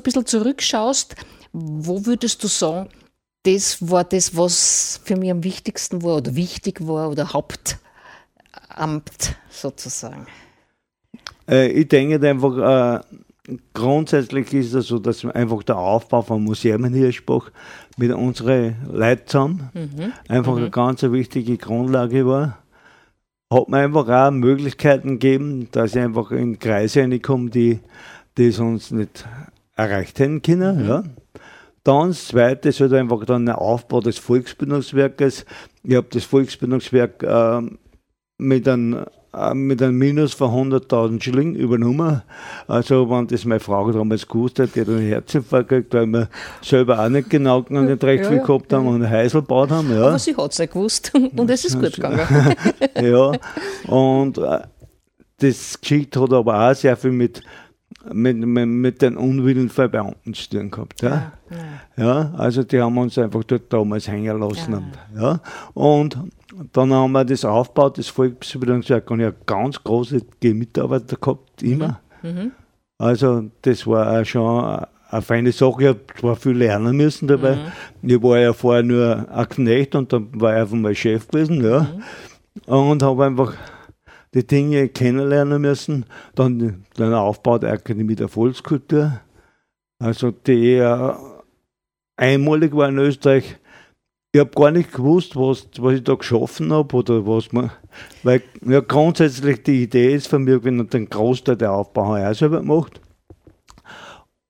Ein bisschen zurückschaust, wo würdest du sagen, das war das, was für mich am wichtigsten war oder wichtig war oder Hauptamt sozusagen? Äh, ich denke einfach, äh, grundsätzlich ist es so, dass einfach der Aufbau von Museum in Hirschbach mit unseren Leuten zusammen mhm. einfach mhm. eine ganz wichtige Grundlage war. Hat mir einfach auch Möglichkeiten gegeben, dass ich einfach in Kreise reinkomme, die, die sonst nicht erreicht hätten können. Mhm. Ja. Dann das Zweite ist halt einfach dann der Aufbau des Volksbildungswerkes. Ich habe das Volksbildungswerk äh, mit einem äh, mit einem Minus von 100.000 Schilling übernommen. Also, wenn das meine Frau damals gewusst hat, die hat einen Herzinfarkt gekriegt, weil wir selber auch nicht genau nicht recht viel ja, gehabt haben und einen Heisel gebaut haben. Ja. Aber sie hat es ja gewusst und es ist gut gegangen. ja, und äh, das Geschichte hat aber auch sehr viel mit mit, mit, mit den Unwillen von Beamten zu tun gehabt. Ja? Ja, ja. also die haben uns einfach dort damals hängen lassen. Ja. Und, ja. und dann haben wir das aufgebaut, das Volksbildungswerk, und ich habe ganz große Mitarbeiter gehabt, immer. Mhm. mhm. Also das war auch schon eine feine Sache. Ich habe zwar viel lernen müssen dabei. Mhm. Ich war ja vorher nur ein Knecht und dann war ich einfach mal Chef gewesen. Ja. Mhm. Und habe einfach die Dinge kennenlernen müssen. Dann den Aufbau der Akademie der Volkskultur, also die eher einmalig war in Österreich. Ich habe gar nicht gewusst, was, was ich da geschaffen habe oder was man, weil ja, grundsätzlich die Idee ist von mir, wenn man den Großteil der Aufbau auch selber macht.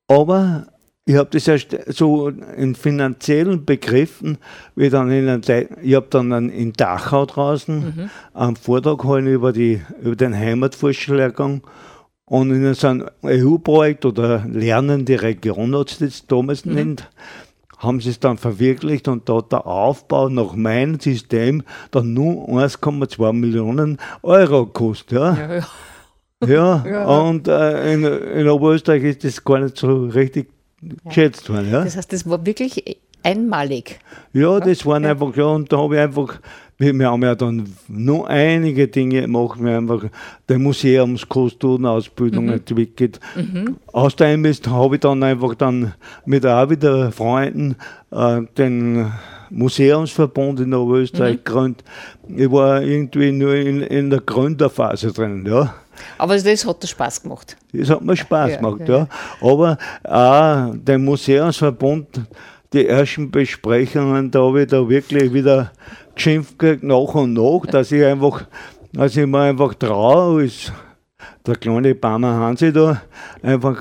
Aber ich habe das erst so in finanziellen Begriffen, wie dann in ein, ich habe dann in Dachau draußen mhm. einen Vortrag gehalten über, die, über den Heimatforschungslehrgang und in so einem EU-Projekt oder Lernende Region hat es das damals mhm. nennt, haben sie es dann verwirklicht und da hat der Aufbau nach meinem System dann nur 1,2 Millionen Euro gekostet. Ja. ja, ja. Ja, ja, und äh, in, in Oberösterreich ist das gar nicht so richtig geschätzt worden. Ja? Das heißt, das war wirklich einmalig. Ja, das waren ja. einfach, ja, und da habe ich einfach, wir, haben ja dann noch einige Dinge gemacht, wir haben einfach die Museumskostumenausbildung mhm. entwickelt. Mhm. Aus dem habe ich dann einfach dann mit auch wieder Freunden äh, den Museumsverbund in Oberösterreich mhm. gegründet. Ich war irgendwie nur in, in der Gründerphase drin, ja. Aber das hat Spaß gemacht. Das hat mir Spaß ja, gemacht, ja. ja. Aber auch der Museumsverbund, die ersten Besprechungen, da habe ich da wirklich wieder geschimpft gekriegt, nach und nach, dass ich einfach, dass ich mir einfach traue, als der kleine Barmer Hansi da, einfach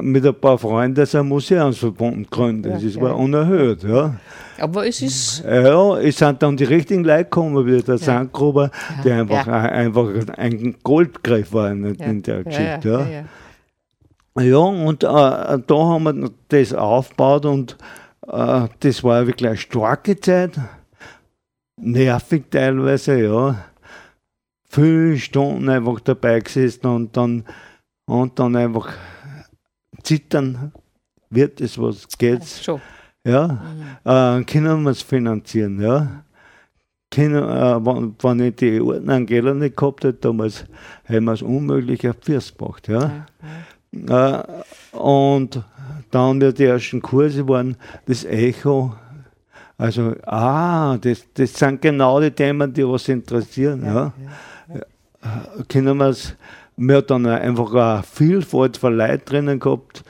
mit ein paar Freunden so ein Museumsverbund gründet. Das war unerhört, ja. Aber es ist. Ja, es sind dann die richtigen Leute gekommen, wie der ja. Sandgruber, ja. der einfach, ja. einfach ein Goldgriff war in, ja. in der Geschichte. Ja, ja. und äh, da haben wir das aufgebaut und äh, das war wirklich eine starke Zeit. Nervig teilweise, ja. Viele Stunden einfach dabei gesessen und dann, und dann einfach zittern, wird es was, geht's. Schon. Ja, mhm. äh, können wir es finanzieren, ja. Können, äh, wenn, wenn ich die alten Angela nicht gehabt hätte, damals hätten wir es unmöglich auf First gemacht, ja. ja. Äh, und dann wir die ersten Kurse waren, das Echo, also, ah, das, das sind genau die Themen, die was interessieren, ja. ja. ja. Äh, können wir es, wir haben dann einfach eine Vielfalt von Leuten drinnen gehabt,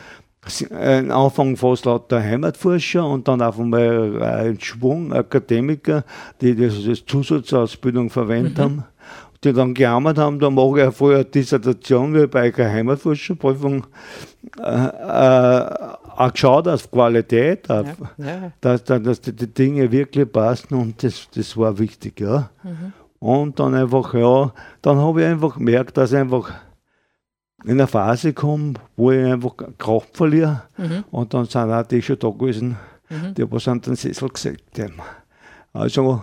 am Anfang fast lauter Heimatforscher und dann auf einmal ein Schwung Akademiker, die das als Zusatzausbildung verwendet mhm. haben, die dann gearbeitet haben, da mache ich vorher Dissertation wie bei einer Heimatforscherprüfung, äh, äh, auch geschaut auf Qualität, auf, ja, ja. Dass, dass die, die, Dinge wirklich passen und das, das war wichtig, ja. Mhm. Und dann einfach, ja, dann habe ich einfach gemerkt, dass einfach in eine Phase komme, wo ich einfach Kraft verliere. Mhm. Und dann sind auch die schon da gewesen, mhm. die was an den Sessel gesägt haben. Also,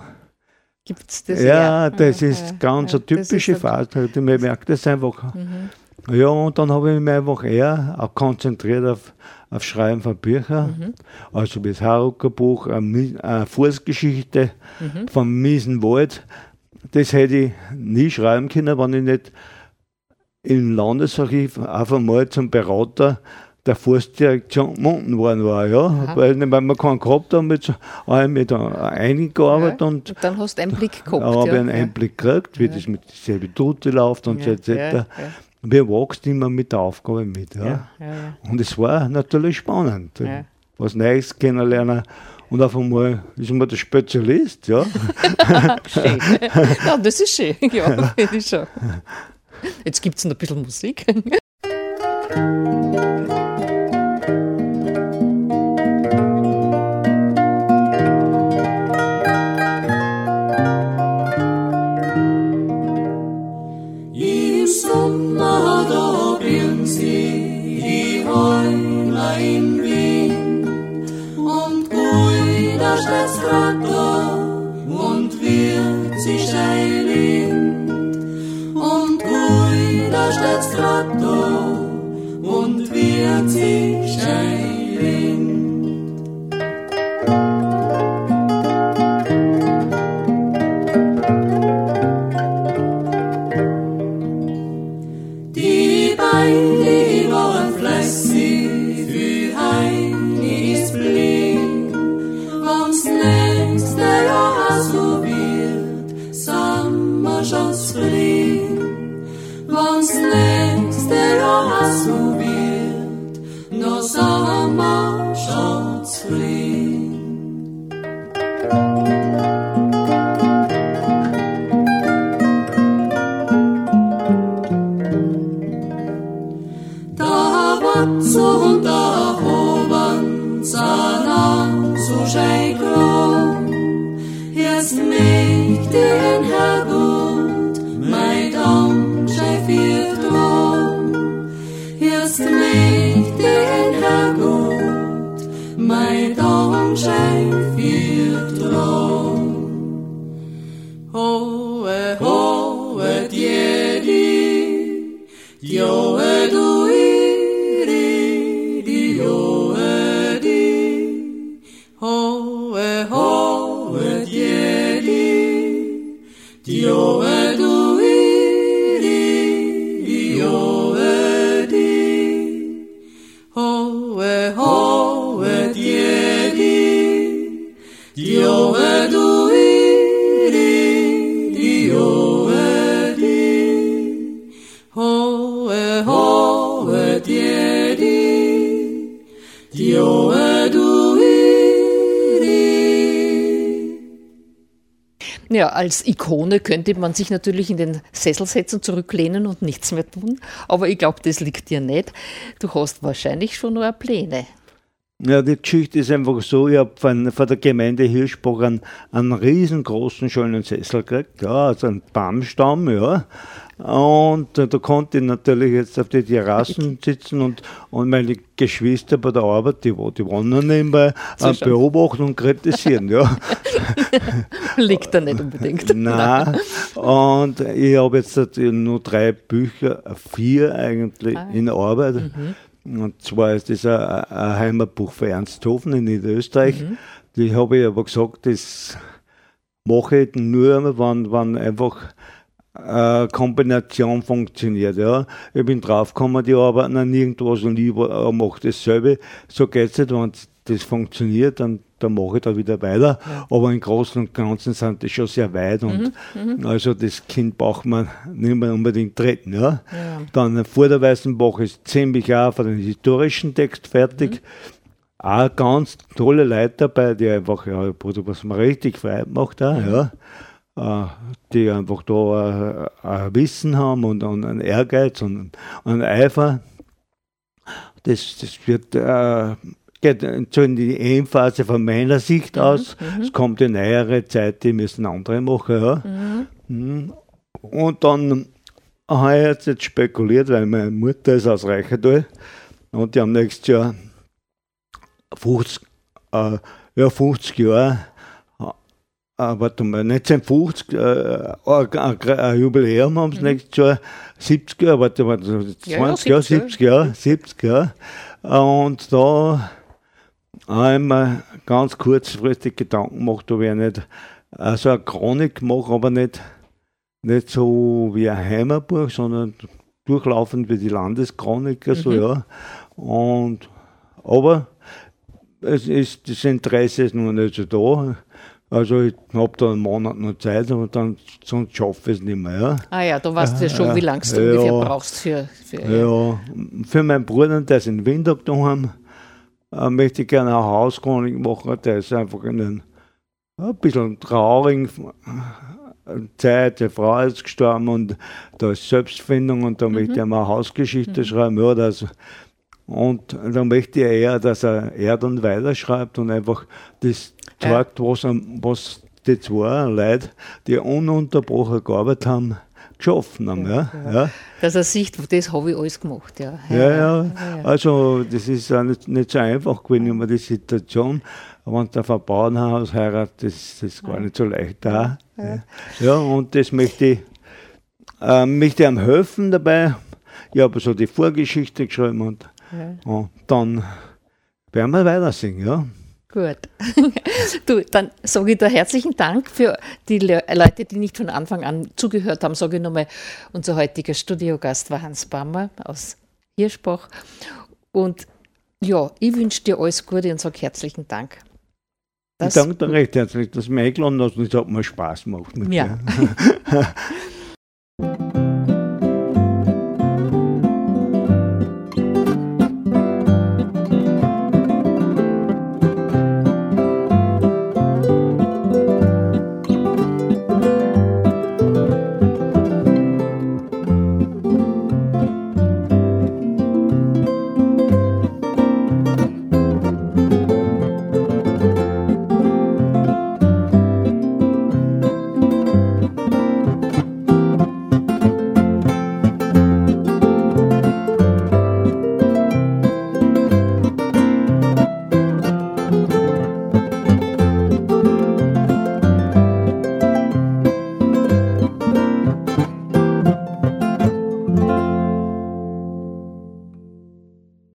Gibt's das? Ja, ja. das ist ja, ganz ja, eine typische Phase. Man merkt das einfach. Mhm. Ja, und dann habe ich mich einfach eher auch konzentriert auf, auf Schreiben von Büchern. Mhm. Also das Harucker Buch, eine, eine Fußgeschichte mhm. vom Miesenwald. Das hätte ich nie schreiben können, wenn ich nicht im Landesarchiv einfach mal zum Berater der Forstdirektor schon unten worden war, ja. Aha. Weil, weil wir keinen gehabt haben, mit, habe ich mich da eingearbeitet ja, und, und, dann hast du einen Blick gehabt. habe ja. einen Einblick gekriegt, wie das mit selben Tute läuft und so etc. Wir wachsen immer mit der Aufgabe mit. Ja. Und es war natürlich spannend. Was Neues kennenlernen. Und auf einmal ist man der Spezialist, ja. schön. Ja, das ist schön, ja, finde ich schon. Jetzt gibt es noch ein bisschen Musik. Als Ikone könnte man sich natürlich in den Sessel setzen, zurücklehnen und nichts mehr tun. Aber ich glaube, das liegt dir nicht. Du hast wahrscheinlich schon nur Pläne. Ja, die Geschichte ist einfach so, ich habe von, von der Gemeinde Hirschbach einen, einen riesengroßen schönen Sessel gekriegt, ja, also einen Baumstamm, ja. Und äh, da konnte ich natürlich jetzt auf die Terrassen sitzen und, und meine Geschwister bei der Arbeit, die, die waren noch nebenbei, äh, beobachten und kritisieren, ja. Liegt da nicht unbedingt. Nein. Und ich habe jetzt nur drei Bücher, vier eigentlich ah, in Arbeit. Mhm. Und zwar ist das ein, ein Heimatbuch für Ernst Hofen in Niederösterreich. Mhm. Die habe ich aber gesagt, das mache ich nur, wenn, wenn einfach äh, Kombination funktioniert. Ja. Ich bin draufgekommen, die arbeiten an irgendwas und ich äh, mache dasselbe. So geht es nicht, wenn das funktioniert, dann, dann mache ich da wieder weiter. Ja. Aber im Großen und Ganzen sind die schon sehr weit und mhm, mhm. also das Kind braucht man nicht mehr unbedingt treten. Ja. ja. Dann vor der Weißen Woche ist ziemlich auch für den historischen Text fertig. Mhm. Auch ganz tolle Leute dabei, die einfach, ja, was man richtig frei macht, auch, ja. Äh, die einfach da äh, ein Wissen haben und, und einen Ehrgeiz und, einen Eifer. Das, das wird, äh, geht so in die Endphase von meiner Sicht mhm, aus. Mhm. Es kommt eine neuere Zeit, die müssen andere machen. Ja. Mhm. mhm. Und dann habe ich jetzt, jetzt spekuliert, weil meine Mutter ist aus Reichertal und die haben nächstes Jahr 50, äh, ja, 50 Jahre warte mal, 1950, äh, ein, ein Jubiläum haben sie mhm. nächstes Jahr, 70 Jahre, warte mal, 20 ja, Jahre, 70 Jahre, 70 Jahre. Und da habe ich mir ganz kurzfristig Gedanken gemacht, ob ich nicht also eine Chronik mache, aber nicht, nicht so wie ein Heimatbuch, sondern durchlaufend wie die Landeschroniker, mhm. so ja. Und, aber es ist, das Interesse ist noch nicht so da. Also ich habe da einen Monat noch Zeit, aber dann sonst schaffe ich es nicht mehr. Ah ja, du weißt ja schon, wie lange du ja, ungefähr brauchst für, für Ja, für meinen Bruder, der ist in Windhoek daheim, äh, möchte ich gerne eine Hauschronik machen. Der ist einfach in einem ein bisschen traurig. Zeit, die Frau ist gestorben und da ist Selbstfindung und da mhm. möchte ich mal eine Hausgeschichte mhm. schreiben. Ja, das, und da möchte ich eher, dass er, er dann weiterschreibt und einfach das zeigt, was, was die zwei Leute, die ununterbrochen gearbeitet haben, geschaffen haben. Ja, ja. ja. Dass er sieht, das habe ich alles gemacht. Ja, ja, ja. Also, das ist auch nicht, nicht so einfach gewesen, immer die Situation. Wenn der auf Bauernhaus heiratet, das, das ist gar nicht so leicht da. Ja. ja, und das möchte ich, äh, möchte ich ihm helfen dabei. Ich habe so die Vorgeschichte geschrieben und, und dann werden wir weiter singen, ja. Gut. Du, dann sage ich da herzlichen Dank für die Le Leute, die nicht von Anfang an zugehört haben. Sage ich nochmal, unser heutiger Studiogast war Hans Bammer aus Hirschbach. Und ja, ich wünsche dir alles Gute und sage herzlichen Dank. Das ich danke dir recht herzlich, dass du mich eingeladen hast und es hat mir Spaß gemacht. Mit ja.